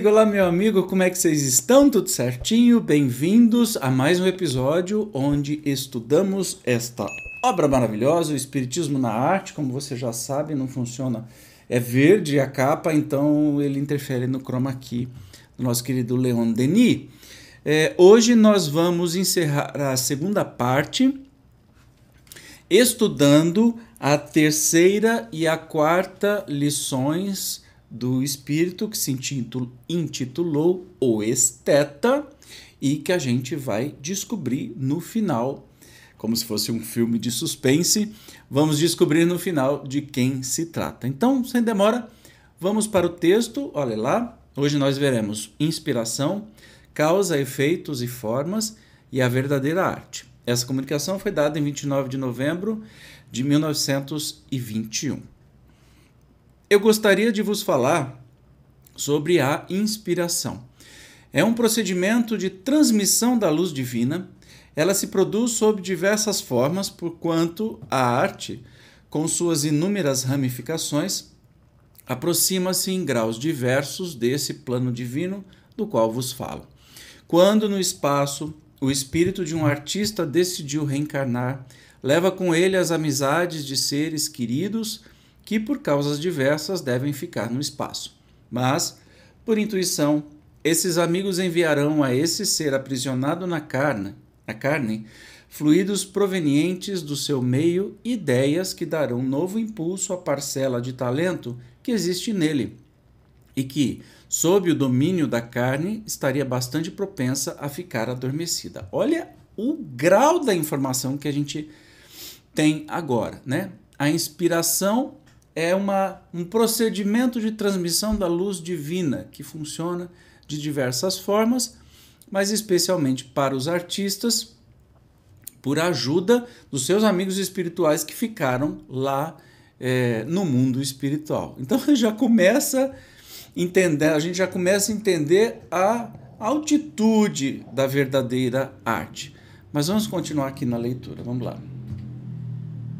Amiga, olá, meu amigo, como é que vocês estão? Tudo certinho? Bem-vindos a mais um episódio onde estudamos esta obra maravilhosa, o Espiritismo na Arte. Como você já sabe, não funciona, é verde a capa, então ele interfere no chroma key do nosso querido Leon Denis. É, hoje nós vamos encerrar a segunda parte, estudando a terceira e a quarta lições do espírito que se intitulou O Esteta e que a gente vai descobrir no final, como se fosse um filme de suspense, vamos descobrir no final de quem se trata. Então, sem demora, vamos para o texto, olha lá. Hoje nós veremos inspiração, causa, efeitos e formas e a verdadeira arte. Essa comunicação foi dada em 29 de novembro de 1921 eu gostaria de vos falar sobre a inspiração. É um procedimento de transmissão da luz divina. Ela se produz sob diversas formas, porquanto a arte, com suas inúmeras ramificações, aproxima-se em graus diversos desse plano divino do qual vos falo. Quando no espaço o espírito de um artista decidiu reencarnar, leva com ele as amizades de seres queridos que por causas diversas devem ficar no espaço. Mas, por intuição, esses amigos enviarão a esse ser aprisionado na carne, na carne, fluidos provenientes do seu meio, ideias que darão novo impulso à parcela de talento que existe nele e que, sob o domínio da carne, estaria bastante propensa a ficar adormecida. Olha o grau da informação que a gente tem agora, né? A inspiração é uma, um procedimento de transmissão da luz divina que funciona de diversas formas, mas especialmente para os artistas, por ajuda dos seus amigos espirituais que ficaram lá é, no mundo espiritual. Então já começa entender, a gente já começa a entender a altitude da verdadeira arte. Mas vamos continuar aqui na leitura. Vamos lá.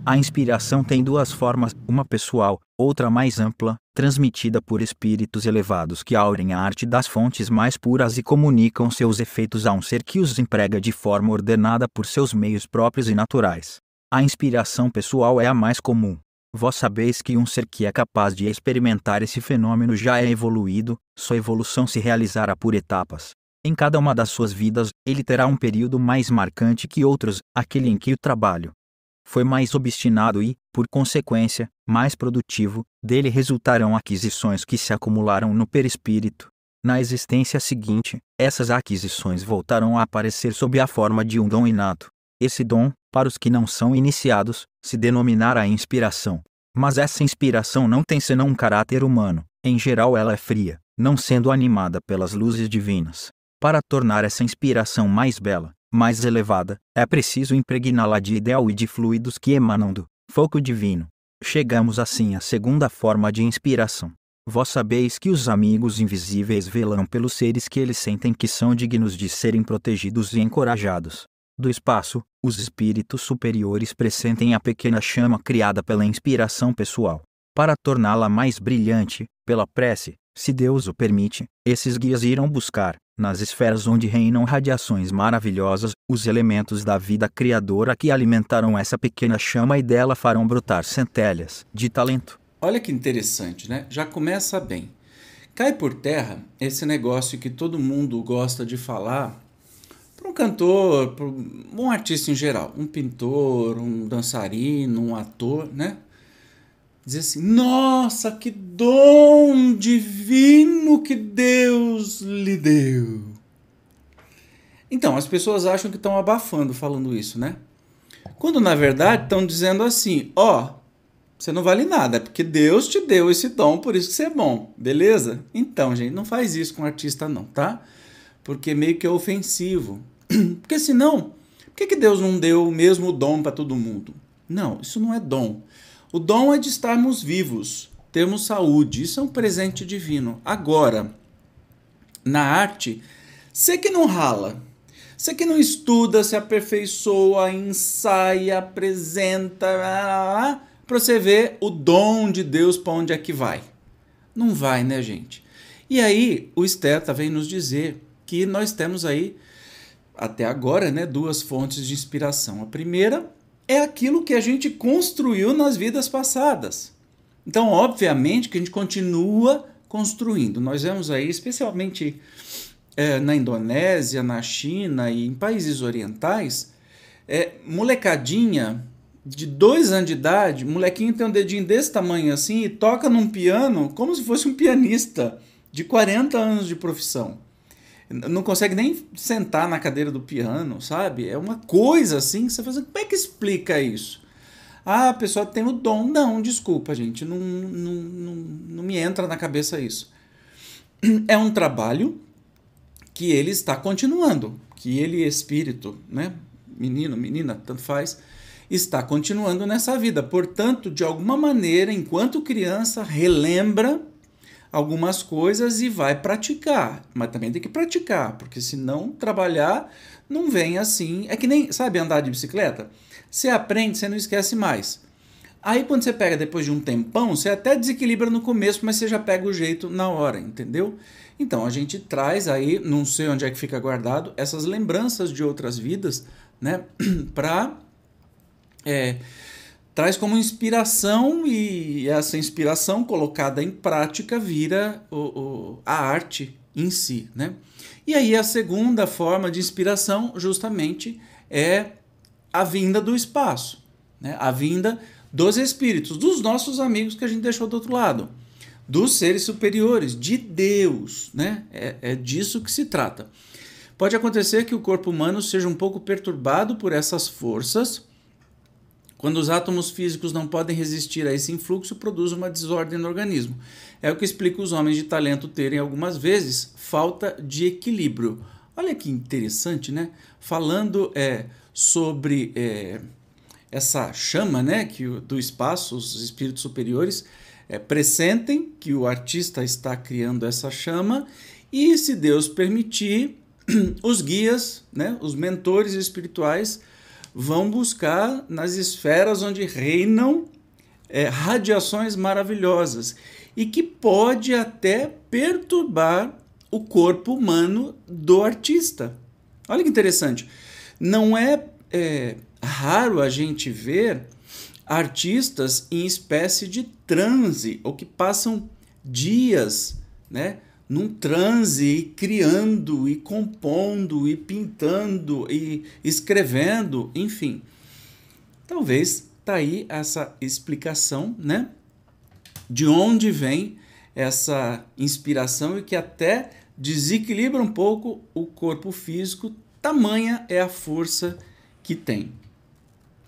A inspiração tem duas formas, uma pessoal, outra mais ampla, transmitida por espíritos elevados que aurem a arte das fontes mais puras e comunicam seus efeitos a um ser que os emprega de forma ordenada por seus meios próprios e naturais. A inspiração pessoal é a mais comum. Vós sabeis que um ser que é capaz de experimentar esse fenômeno já é evoluído, sua evolução se realizará por etapas. Em cada uma das suas vidas, ele terá um período mais marcante que outros, aquele em que o trabalho, foi mais obstinado e, por consequência, mais produtivo, dele resultarão aquisições que se acumularam no perispírito. Na existência seguinte, essas aquisições voltarão a aparecer sob a forma de um dom inato. Esse dom, para os que não são iniciados, se denominará inspiração. Mas essa inspiração não tem senão um caráter humano, em geral ela é fria, não sendo animada pelas luzes divinas. Para tornar essa inspiração mais bela, mais elevada, é preciso impregná-la de ideal e de fluidos que emanam do foco divino. Chegamos assim à segunda forma de inspiração. Vós sabeis que os amigos invisíveis velam pelos seres que eles sentem que são dignos de serem protegidos e encorajados. Do espaço, os espíritos superiores pressentem a pequena chama criada pela inspiração pessoal. Para torná-la mais brilhante, pela prece, se Deus o permite, esses guias irão buscar, nas esferas onde reinam radiações maravilhosas, os elementos da vida criadora que alimentaram essa pequena chama e dela farão brotar centelhas de talento. Olha que interessante, né? Já começa bem. Cai por terra esse negócio que todo mundo gosta de falar para um cantor, para um artista em geral, um pintor, um dançarino, um ator, né? Dizer assim: nossa, que dom divino que Deus lhe deu. Então, as pessoas acham que estão abafando falando isso, né? Quando na verdade estão dizendo assim: ó, oh, você não vale nada, é porque Deus te deu esse dom, por isso que você é bom, beleza? Então, gente, não faz isso com artista, não, tá? Porque meio que é ofensivo. Porque senão, por que, que Deus não deu o mesmo dom para todo mundo? Não, isso não é dom. O dom é de estarmos vivos, termos saúde, isso é um presente divino. Agora, na arte, você que não rala, você que não estuda, se aperfeiçoa, ensaia, apresenta, para você ver o dom de Deus para onde é que vai. Não vai, né, gente? E aí o Steta vem nos dizer que nós temos aí até agora, né, duas fontes de inspiração. A primeira é aquilo que a gente construiu nas vidas passadas. Então, obviamente que a gente continua construindo. Nós vemos aí, especialmente é, na Indonésia, na China e em países orientais, é, molecadinha de dois anos de idade, molequinho tem um dedinho desse tamanho assim e toca num piano como se fosse um pianista de 40 anos de profissão. Não consegue nem sentar na cadeira do piano, sabe? É uma coisa assim que você fala assim, como é que explica isso? Ah, a pessoa tem o dom. Não, desculpa, gente, não, não, não, não me entra na cabeça isso. É um trabalho que ele está continuando, que ele, espírito, né? menino, menina, tanto faz, está continuando nessa vida. Portanto, de alguma maneira, enquanto criança, relembra algumas coisas e vai praticar. Mas também tem que praticar, porque se não trabalhar, não vem assim. É que nem, sabe, andar de bicicleta? Você aprende, você não esquece mais. Aí quando você pega depois de um tempão, você até desequilibra no começo, mas você já pega o jeito na hora, entendeu? Então a gente traz aí, não sei onde é que fica guardado, essas lembranças de outras vidas, né, para é, traz como inspiração e essa inspiração colocada em prática vira o, o, a arte em si, né? E aí a segunda forma de inspiração justamente é a vinda do espaço, né? A vinda dos espíritos, dos nossos amigos que a gente deixou do outro lado, dos seres superiores, de Deus, né? É, é disso que se trata. Pode acontecer que o corpo humano seja um pouco perturbado por essas forças quando os átomos físicos não podem resistir a esse influxo, produz uma desordem no organismo. É o que explica os homens de talento terem algumas vezes falta de equilíbrio. Olha que interessante, né? Falando é, sobre é, essa chama, né, que do espaço, os espíritos superiores é, pressentem que o artista está criando essa chama e, se Deus permitir, os guias, né, os mentores espirituais vão buscar nas esferas onde reinam é, radiações maravilhosas e que pode até perturbar o corpo humano do artista. Olha que interessante. Não é, é raro a gente ver artistas em espécie de transe ou que passam dias, né? Num transe, criando e compondo e pintando e escrevendo, enfim. Talvez tá aí essa explicação, né? De onde vem essa inspiração e que até desequilibra um pouco o corpo físico, tamanha é a força que tem.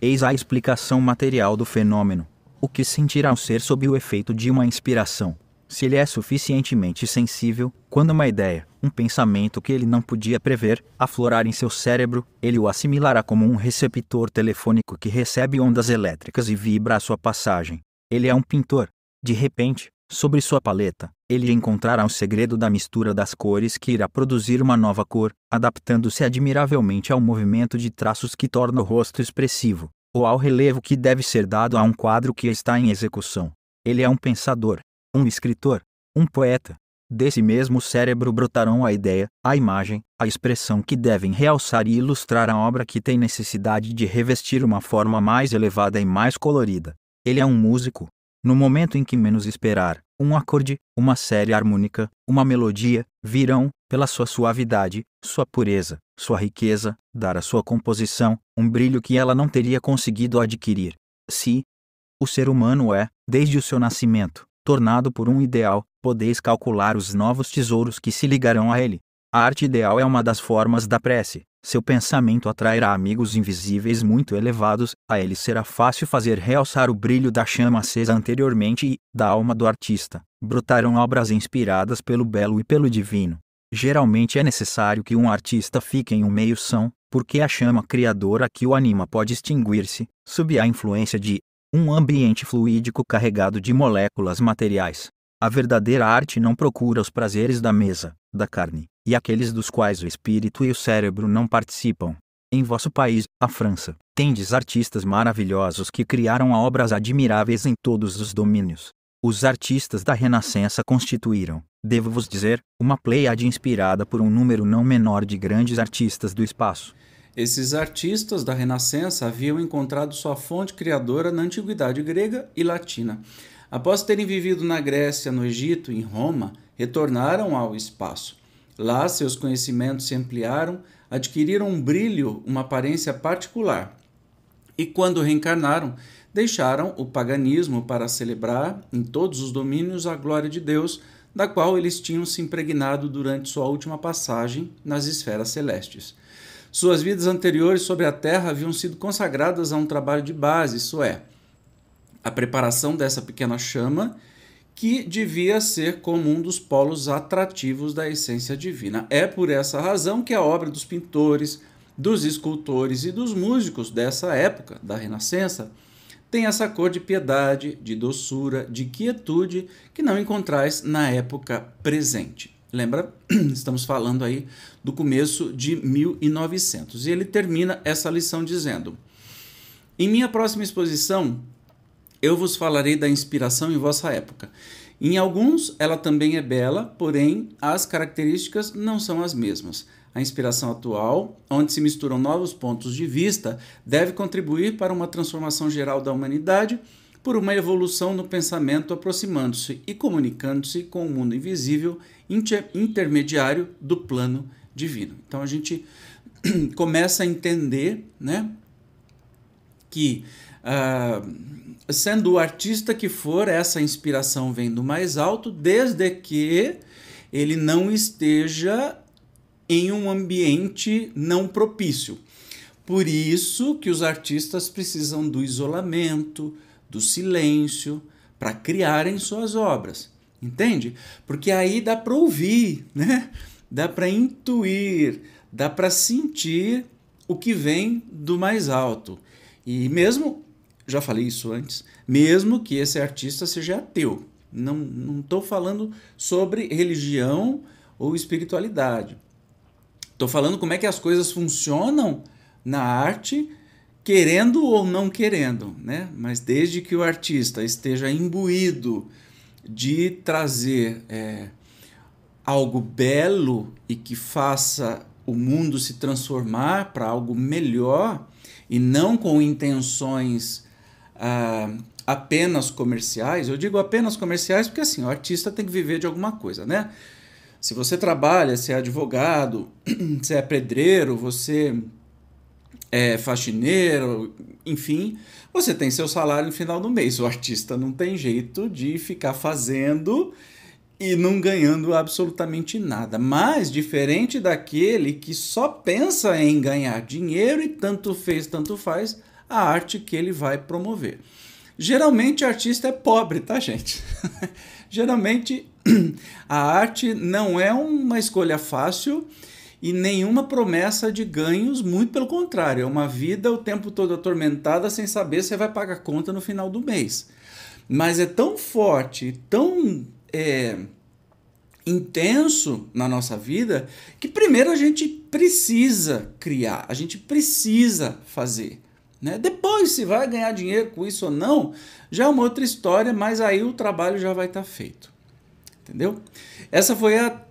Eis a explicação material do fenômeno. O que sentirá o ser sob o efeito de uma inspiração? Se ele é suficientemente sensível, quando uma ideia, um pensamento que ele não podia prever, aflorar em seu cérebro, ele o assimilará como um receptor telefônico que recebe ondas elétricas e vibra à sua passagem. Ele é um pintor. De repente, sobre sua paleta, ele encontrará o segredo da mistura das cores que irá produzir uma nova cor, adaptando-se admiravelmente ao movimento de traços que torna o rosto expressivo, ou ao relevo que deve ser dado a um quadro que está em execução. Ele é um pensador, um escritor, um poeta. Desse mesmo cérebro brotarão a ideia, a imagem, a expressão que devem realçar e ilustrar a obra que tem necessidade de revestir uma forma mais elevada e mais colorida. Ele é um músico. No momento em que menos esperar, um acorde, uma série harmônica, uma melodia, virão, pela sua suavidade, sua pureza, sua riqueza, dar à sua composição um brilho que ela não teria conseguido adquirir. Se o ser humano é, desde o seu nascimento, tornado por um ideal, podeis calcular os novos tesouros que se ligarão a ele. A arte ideal é uma das formas da prece. Seu pensamento atrairá amigos invisíveis muito elevados, a ele será fácil fazer realçar o brilho da chama acesa anteriormente e, da alma do artista, brotarão obras inspiradas pelo belo e pelo divino. Geralmente é necessário que um artista fique em um meio são, porque a chama criadora que o anima pode extinguir-se, sob a influência de um ambiente fluídico carregado de moléculas materiais. A verdadeira arte não procura os prazeres da mesa, da carne, e aqueles dos quais o espírito e o cérebro não participam. Em vosso país, a França, tendes artistas maravilhosos que criaram obras admiráveis em todos os domínios. Os artistas da Renascença constituíram, devo-vos dizer, uma pleiade inspirada por um número não menor de grandes artistas do espaço. Esses artistas da Renascença haviam encontrado sua fonte criadora na antiguidade grega e latina. Após terem vivido na Grécia, no Egito e em Roma, retornaram ao espaço. Lá, seus conhecimentos se ampliaram, adquiriram um brilho, uma aparência particular. E quando reencarnaram, deixaram o paganismo para celebrar em todos os domínios a glória de Deus, da qual eles tinham se impregnado durante sua última passagem nas esferas celestes. Suas vidas anteriores sobre a Terra haviam sido consagradas a um trabalho de base, isso é, a preparação dessa pequena chama que devia ser como um dos polos atrativos da essência divina. É por essa razão que a obra dos pintores, dos escultores e dos músicos dessa época, da Renascença, tem essa cor de piedade, de doçura, de quietude que não encontrais na época presente. Lembra? Estamos falando aí do começo de 1900. E ele termina essa lição dizendo: Em minha próxima exposição, eu vos falarei da inspiração em vossa época. Em alguns, ela também é bela, porém, as características não são as mesmas. A inspiração atual, onde se misturam novos pontos de vista, deve contribuir para uma transformação geral da humanidade por uma evolução no pensamento aproximando-se e comunicando-se com o mundo invisível inter intermediário do plano divino. Então a gente começa a entender, né, que uh, sendo o artista que for, essa inspiração vem do mais alto, desde que ele não esteja em um ambiente não propício. Por isso que os artistas precisam do isolamento, do silêncio, para criarem suas obras. Entende? Porque aí dá para ouvir, né? Dá para intuir, dá para sentir o que vem do mais alto. E mesmo, já falei isso antes, mesmo que esse artista seja ateu, não estou falando sobre religião ou espiritualidade. Estou falando como é que as coisas funcionam na arte, querendo ou não querendo, né? Mas desde que o artista esteja imbuído de trazer é, algo belo e que faça o mundo se transformar para algo melhor e não com intenções ah, apenas comerciais. Eu digo apenas comerciais porque assim o artista tem que viver de alguma coisa, né? Se você trabalha, se é advogado, se é pedreiro, você é faxineiro, enfim, você tem seu salário no final do mês. O artista não tem jeito de ficar fazendo e não ganhando absolutamente nada. Mas diferente daquele que só pensa em ganhar dinheiro e tanto fez, tanto faz a arte que ele vai promover. Geralmente artista é pobre, tá, gente? Geralmente a arte não é uma escolha fácil e nenhuma promessa de ganhos, muito pelo contrário, é uma vida o tempo todo atormentada sem saber se vai pagar conta no final do mês. Mas é tão forte, tão é, intenso na nossa vida que primeiro a gente precisa criar, a gente precisa fazer. Né? Depois, se vai ganhar dinheiro com isso ou não, já é uma outra história, mas aí o trabalho já vai estar tá feito. Entendeu? Essa foi a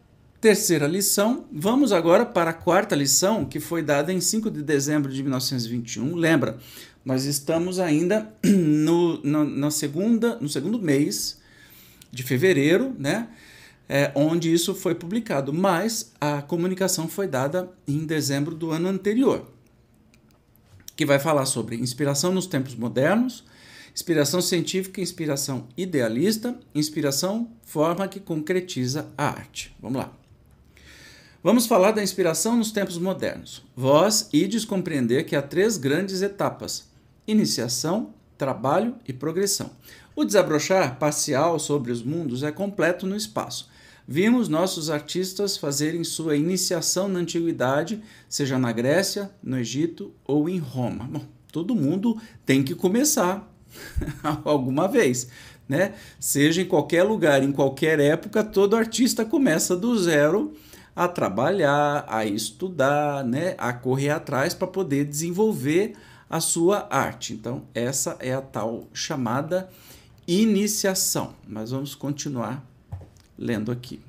terceira lição. Vamos agora para a quarta lição, que foi dada em 5 de dezembro de 1921. Lembra, nós estamos ainda no, no, na segunda, no segundo mês de fevereiro, né? É, onde isso foi publicado, mas a comunicação foi dada em dezembro do ano anterior que vai falar sobre inspiração nos tempos modernos, inspiração científica, inspiração idealista, inspiração forma que concretiza a arte. Vamos lá. Vamos falar da inspiração nos tempos modernos. Vós ides compreender que há três grandes etapas: iniciação, trabalho e progressão. O desabrochar parcial sobre os mundos é completo no espaço, Vimos nossos artistas fazerem sua iniciação na antiguidade, seja na Grécia, no Egito ou em Roma. Bom, todo mundo tem que começar alguma vez, né? Seja em qualquer lugar, em qualquer época, todo artista começa do zero a trabalhar, a estudar, né, a correr atrás para poder desenvolver a sua arte. Então, essa é a tal chamada iniciação. Mas vamos continuar lendo aqui.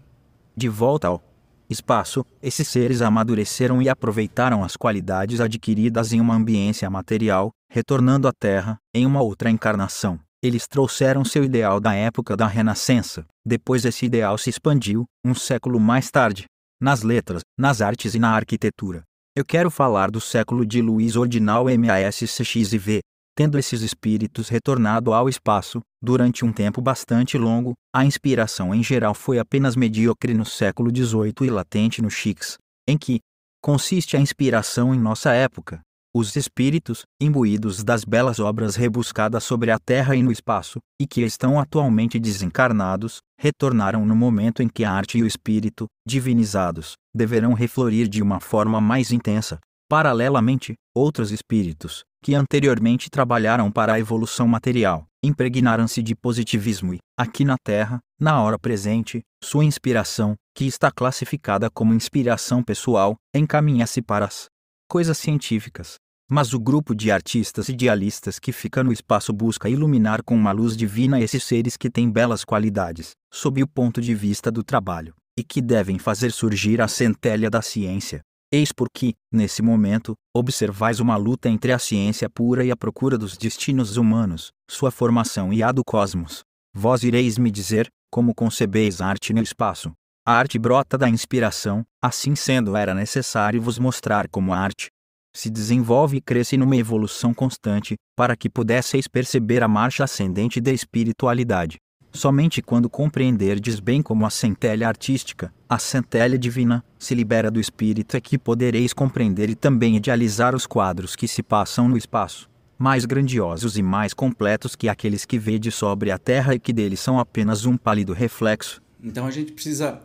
De volta ao espaço, esses seres amadureceram e aproveitaram as qualidades adquiridas em uma ambiência material, retornando à Terra, em uma outra encarnação. Eles trouxeram seu ideal da época da Renascença. Depois esse ideal se expandiu, um século mais tarde, nas letras, nas artes e na arquitetura. Eu quero falar do século de Luiz Ordinal MASCXIV, tendo esses espíritos retornado ao espaço, durante um tempo bastante longo, a inspiração em geral foi apenas medíocre no século XVIII e latente no Chix, em que consiste a inspiração em nossa época. Os espíritos, imbuídos das belas obras rebuscadas sobre a terra e no espaço, e que estão atualmente desencarnados, retornaram no momento em que a arte e o espírito, divinizados, deverão reflorir de uma forma mais intensa. Paralelamente, outros espíritos, que anteriormente trabalharam para a evolução material, impregnaram-se de positivismo e, aqui na Terra, na hora presente, sua inspiração, que está classificada como inspiração pessoal, encaminha-se para as coisas científicas. Mas o grupo de artistas idealistas que fica no espaço busca iluminar com uma luz divina esses seres que têm belas qualidades, sob o ponto de vista do trabalho, e que devem fazer surgir a centelha da ciência, Eis porque, nesse momento, observais uma luta entre a ciência pura e a procura dos destinos humanos, sua formação e a do cosmos. Vós ireis me dizer, como concebeis a arte no espaço. A arte brota da inspiração, assim sendo era necessário vos mostrar como a arte se desenvolve e cresce numa evolução constante, para que pudesseis perceber a marcha ascendente da espiritualidade. Somente quando compreenderdes bem como a centelha artística, a centelha divina, se libera do espírito é que podereis compreender e também idealizar os quadros que se passam no espaço, mais grandiosos e mais completos que aqueles que vede sobre a terra e que deles são apenas um pálido reflexo. Então a gente precisa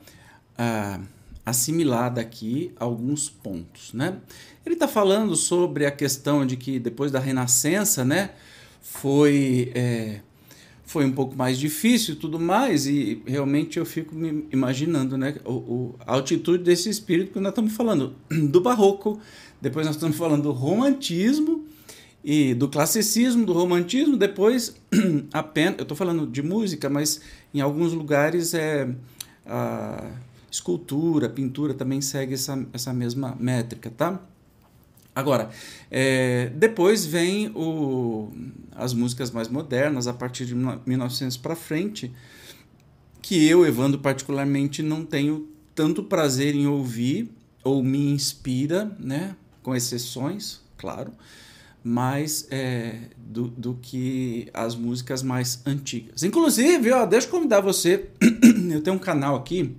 uh, assimilar daqui alguns pontos, né? Ele está falando sobre a questão de que depois da Renascença, né, foi é, foi um pouco mais difícil e tudo mais, e realmente eu fico me imaginando né, o, o, a altitude desse espírito, que nós estamos falando do barroco, depois nós estamos falando do romantismo e do classicismo, do romantismo, depois apenas, eu estou falando de música, mas em alguns lugares é a escultura, pintura também segue essa, essa mesma métrica, tá? Agora, é, depois vem o, as músicas mais modernas, a partir de 1900 para frente, que eu, Evandro, particularmente não tenho tanto prazer em ouvir, ou me inspira, né, com exceções, claro, mais é, do, do que as músicas mais antigas. Inclusive, ó, deixa eu convidar você, eu tenho um canal aqui,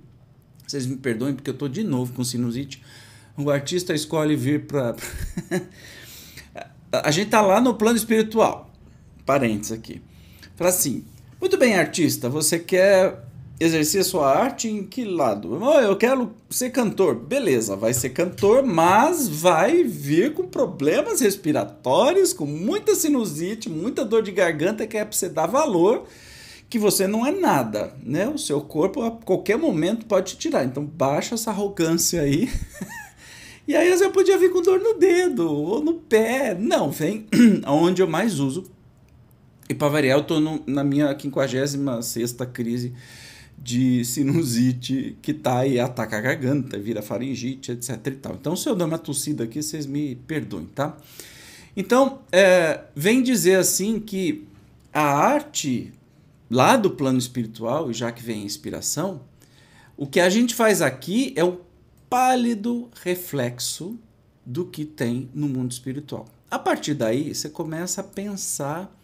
vocês me perdoem porque eu estou de novo com sinusite, o artista escolhe vir para. a gente tá lá no plano espiritual. Parênteses aqui. Fala assim: muito bem, artista, você quer exercer sua arte em que lado? Oh, eu quero ser cantor. Beleza, vai ser cantor, mas vai vir com problemas respiratórios, com muita sinusite, muita dor de garganta que é para você dar valor que você não é nada, né? O seu corpo a qualquer momento pode te tirar. Então baixa essa arrogância aí. E aí eu podia vir com dor no dedo ou no pé. Não, vem onde eu mais uso. E para variar, eu estou na minha 56 crise de sinusite que tá e ataca a garganta, vira faringite, etc e tal. Então, se eu dar uma tossida aqui, vocês me perdoem, tá? Então, é, vem dizer assim que a arte lá do plano espiritual, já que vem a inspiração, o que a gente faz aqui é o pálido reflexo do que tem no mundo espiritual. A partir daí, você começa a pensar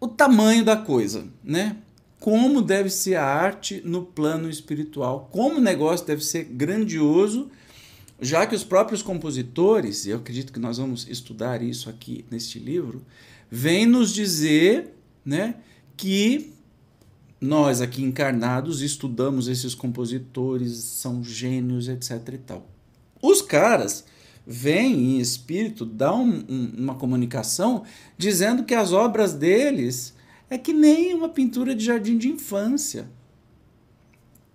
o tamanho da coisa, né? Como deve ser a arte no plano espiritual, como o negócio deve ser grandioso, já que os próprios compositores, e eu acredito que nós vamos estudar isso aqui neste livro, vêm nos dizer, né, que nós aqui encarnados estudamos esses compositores, são gênios, etc e tal. Os caras vêm em espírito, dão um, um, uma comunicação dizendo que as obras deles é que nem uma pintura de jardim de infância.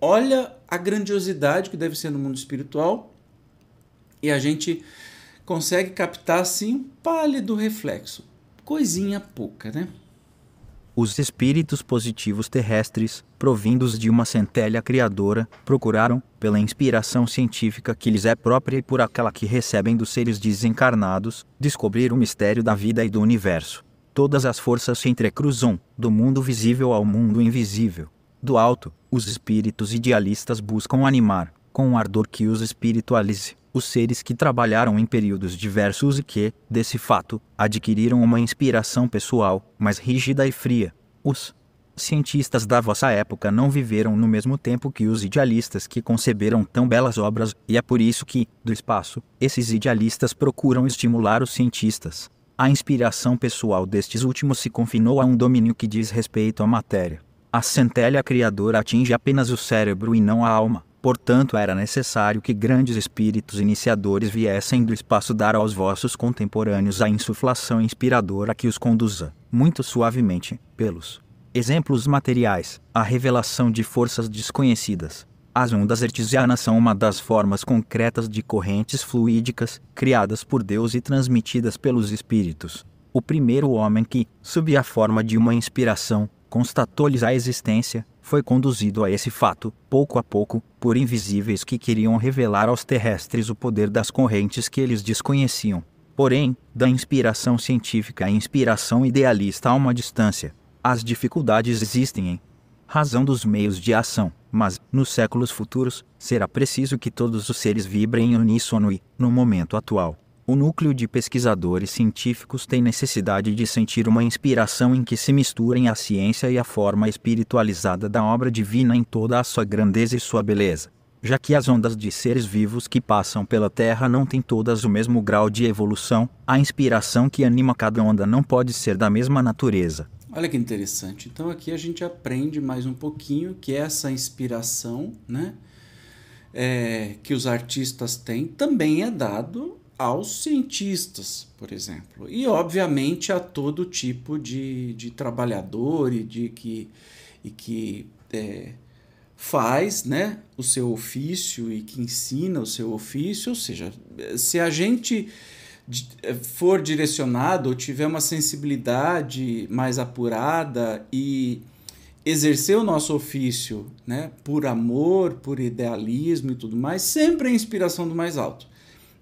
Olha a grandiosidade que deve ser no mundo espiritual e a gente consegue captar assim um pálido reflexo. Coisinha pouca, né? Os espíritos positivos terrestres, provindos de uma centelha criadora, procuraram, pela inspiração científica que lhes é própria e por aquela que recebem dos seres desencarnados, descobrir o mistério da vida e do universo. Todas as forças se entrecruzam, do mundo visível ao mundo invisível. Do alto, os espíritos idealistas buscam animar, com um ardor que os espiritualize, os seres que trabalharam em períodos diversos e que, desse fato, adquiriram uma inspiração pessoal, mais rígida e fria. Os cientistas da vossa época não viveram no mesmo tempo que os idealistas que conceberam tão belas obras, e é por isso que, do espaço, esses idealistas procuram estimular os cientistas. A inspiração pessoal destes últimos se confinou a um domínio que diz respeito à matéria. A centelha criadora atinge apenas o cérebro e não a alma. Portanto, era necessário que grandes espíritos iniciadores viessem do espaço dar aos vossos contemporâneos a insuflação inspiradora que os conduza, muito suavemente, pelos exemplos materiais, a revelação de forças desconhecidas. As ondas hertzianas são uma das formas concretas de correntes fluídicas, criadas por Deus e transmitidas pelos espíritos. O primeiro homem que, sob a forma de uma inspiração, constatou-lhes a existência, foi conduzido a esse fato, pouco a pouco, por invisíveis que queriam revelar aos terrestres o poder das correntes que eles desconheciam. Porém, da inspiração científica à inspiração idealista há uma distância. As dificuldades existem em razão dos meios de ação, mas, nos séculos futuros, será preciso que todos os seres vibrem em uníssono e, no momento atual, o núcleo de pesquisadores científicos tem necessidade de sentir uma inspiração em que se misturem a ciência e a forma espiritualizada da obra divina em toda a sua grandeza e sua beleza. Já que as ondas de seres vivos que passam pela Terra não têm todas o mesmo grau de evolução, a inspiração que anima cada onda não pode ser da mesma natureza. Olha que interessante. Então aqui a gente aprende mais um pouquinho que essa inspiração, né, é, que os artistas têm, também é dado aos cientistas, por exemplo, e obviamente a todo tipo de, de trabalhador e de que, e que é, faz né, o seu ofício e que ensina o seu ofício, ou seja, se a gente for direcionado ou tiver uma sensibilidade mais apurada e exercer o nosso ofício né, por amor, por idealismo e tudo mais, sempre é inspiração do mais alto.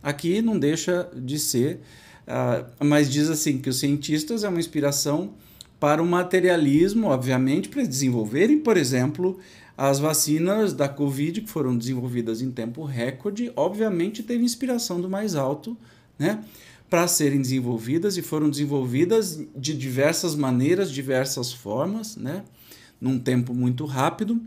Aqui não deixa de ser, uh, mas diz assim que os cientistas é uma inspiração para o materialismo, obviamente, para desenvolverem, por exemplo, as vacinas da Covid que foram desenvolvidas em tempo recorde, obviamente teve inspiração do mais alto, né? Para serem desenvolvidas e foram desenvolvidas de diversas maneiras, diversas formas, né? Num tempo muito rápido,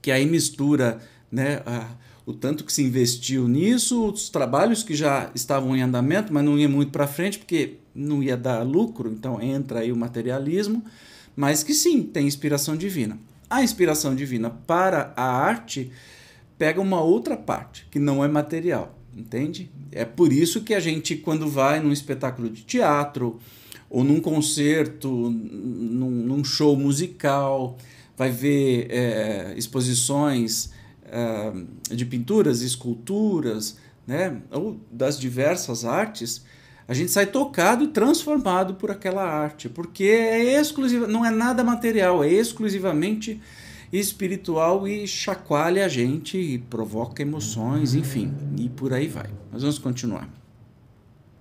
que aí mistura, né? A, o tanto que se investiu nisso, os trabalhos que já estavam em andamento, mas não ia muito para frente porque não ia dar lucro, então entra aí o materialismo, mas que sim, tem inspiração divina. A inspiração divina para a arte pega uma outra parte, que não é material, entende? É por isso que a gente, quando vai num espetáculo de teatro, ou num concerto, num, num show musical, vai ver é, exposições uh, de pinturas, esculturas, né, ou das diversas artes, a gente sai tocado e transformado por aquela arte, porque é exclusiva, não é nada material, é exclusivamente espiritual e chacoalha a gente e provoca emoções, enfim, e por aí vai. Mas vamos continuar.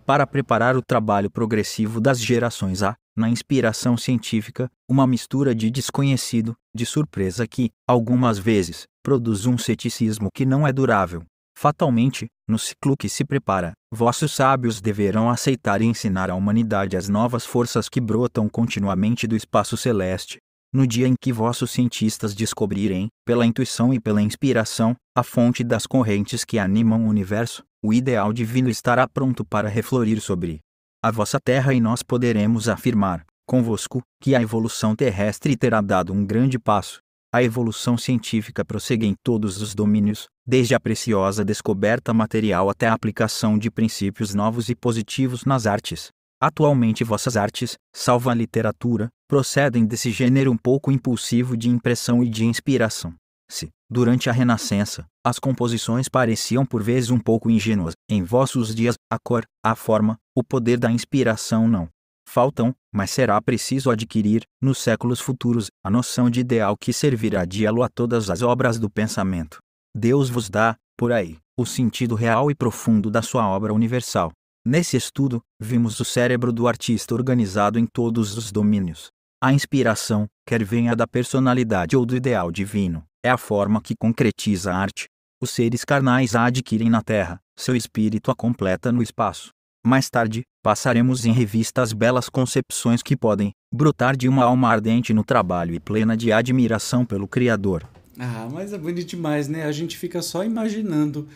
Para preparar o trabalho progressivo das gerações A, na inspiração científica, uma mistura de desconhecido, de surpresa que, algumas vezes, produz um ceticismo que não é durável. Fatalmente, no ciclo que se prepara, vossos sábios deverão aceitar e ensinar à humanidade as novas forças que brotam continuamente do espaço celeste. No dia em que vossos cientistas descobrirem, pela intuição e pela inspiração, a fonte das correntes que animam o universo, o ideal divino estará pronto para reflorir sobre a vossa terra e nós poderemos afirmar, convosco, que a evolução terrestre terá dado um grande passo. A evolução científica prossegue em todos os domínios, desde a preciosa descoberta material até a aplicação de princípios novos e positivos nas artes. Atualmente vossas artes, salvo a literatura, procedem desse gênero um pouco impulsivo de impressão e de inspiração. Se, durante a Renascença, as composições pareciam por vezes um pouco ingênuas, em vossos dias, a cor, a forma, o poder da inspiração não faltam, mas será preciso adquirir, nos séculos futuros, a noção de ideal que servirá de elo a todas as obras do pensamento. Deus vos dá, por aí, o sentido real e profundo da sua obra universal. Nesse estudo, vimos o cérebro do artista organizado em todos os domínios. A inspiração, quer venha da personalidade ou do ideal divino, é a forma que concretiza a arte. Os seres carnais a adquirem na Terra, seu espírito a completa no espaço. Mais tarde, passaremos em revista as belas concepções que podem brotar de uma alma ardente no trabalho e plena de admiração pelo Criador. Ah, mas é bonito demais, né? A gente fica só imaginando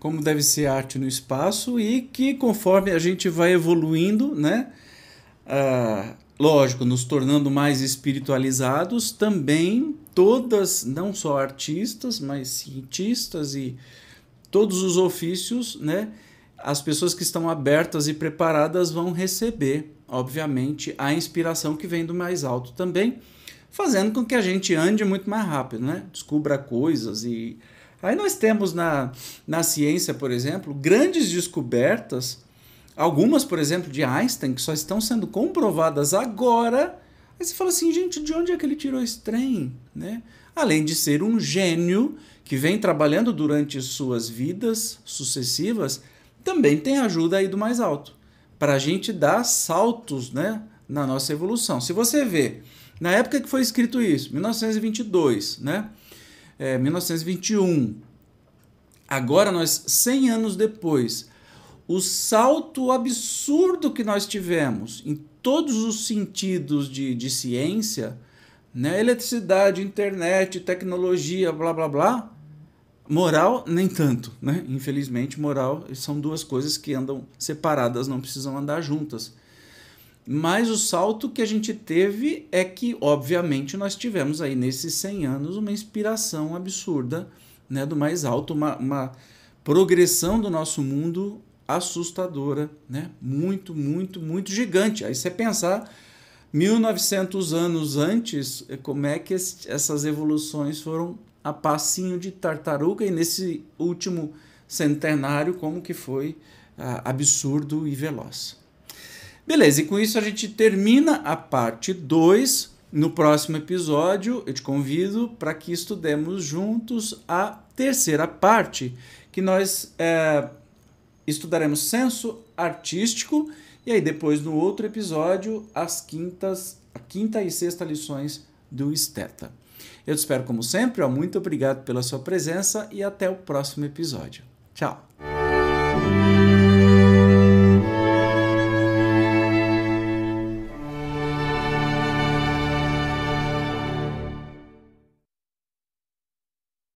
como deve ser arte no espaço e que conforme a gente vai evoluindo, né? Ah, lógico, nos tornando mais espiritualizados, também todas, não só artistas, mas cientistas e todos os ofícios, né? as pessoas que estão abertas e preparadas vão receber, obviamente, a inspiração que vem do mais alto também, fazendo com que a gente ande muito mais rápido, né? Descubra coisas e aí nós temos na, na ciência, por exemplo, grandes descobertas, algumas, por exemplo, de Einstein que só estão sendo comprovadas agora. Aí você fala assim, gente, de onde é que ele tirou esse trem, né? Além de ser um gênio que vem trabalhando durante suas vidas sucessivas também tem ajuda aí do mais alto, para a gente dar saltos né, na nossa evolução. Se você vê, na época que foi escrito isso, 1922, né, é, 1921, agora nós, 100 anos depois, o salto absurdo que nós tivemos em todos os sentidos de, de ciência, né, eletricidade, internet, tecnologia, blá blá blá, Moral, nem tanto, né? Infelizmente, moral são duas coisas que andam separadas, não precisam andar juntas. Mas o salto que a gente teve é que, obviamente, nós tivemos aí nesses 100 anos uma inspiração absurda né, do mais alto, uma, uma progressão do nosso mundo assustadora, né? Muito, muito, muito gigante. Aí você pensar 1900 anos antes, como é que essas evoluções foram a passinho de tartaruga e nesse último centenário como que foi ah, absurdo e veloz. Beleza, e com isso a gente termina a parte 2. No próximo episódio, eu te convido para que estudemos juntos a terceira parte, que nós é, estudaremos senso artístico e aí depois no outro episódio as quintas, a quinta e sexta lições do Esteta. Eu te espero como sempre, ó, muito obrigado pela sua presença e até o próximo episódio. Tchau!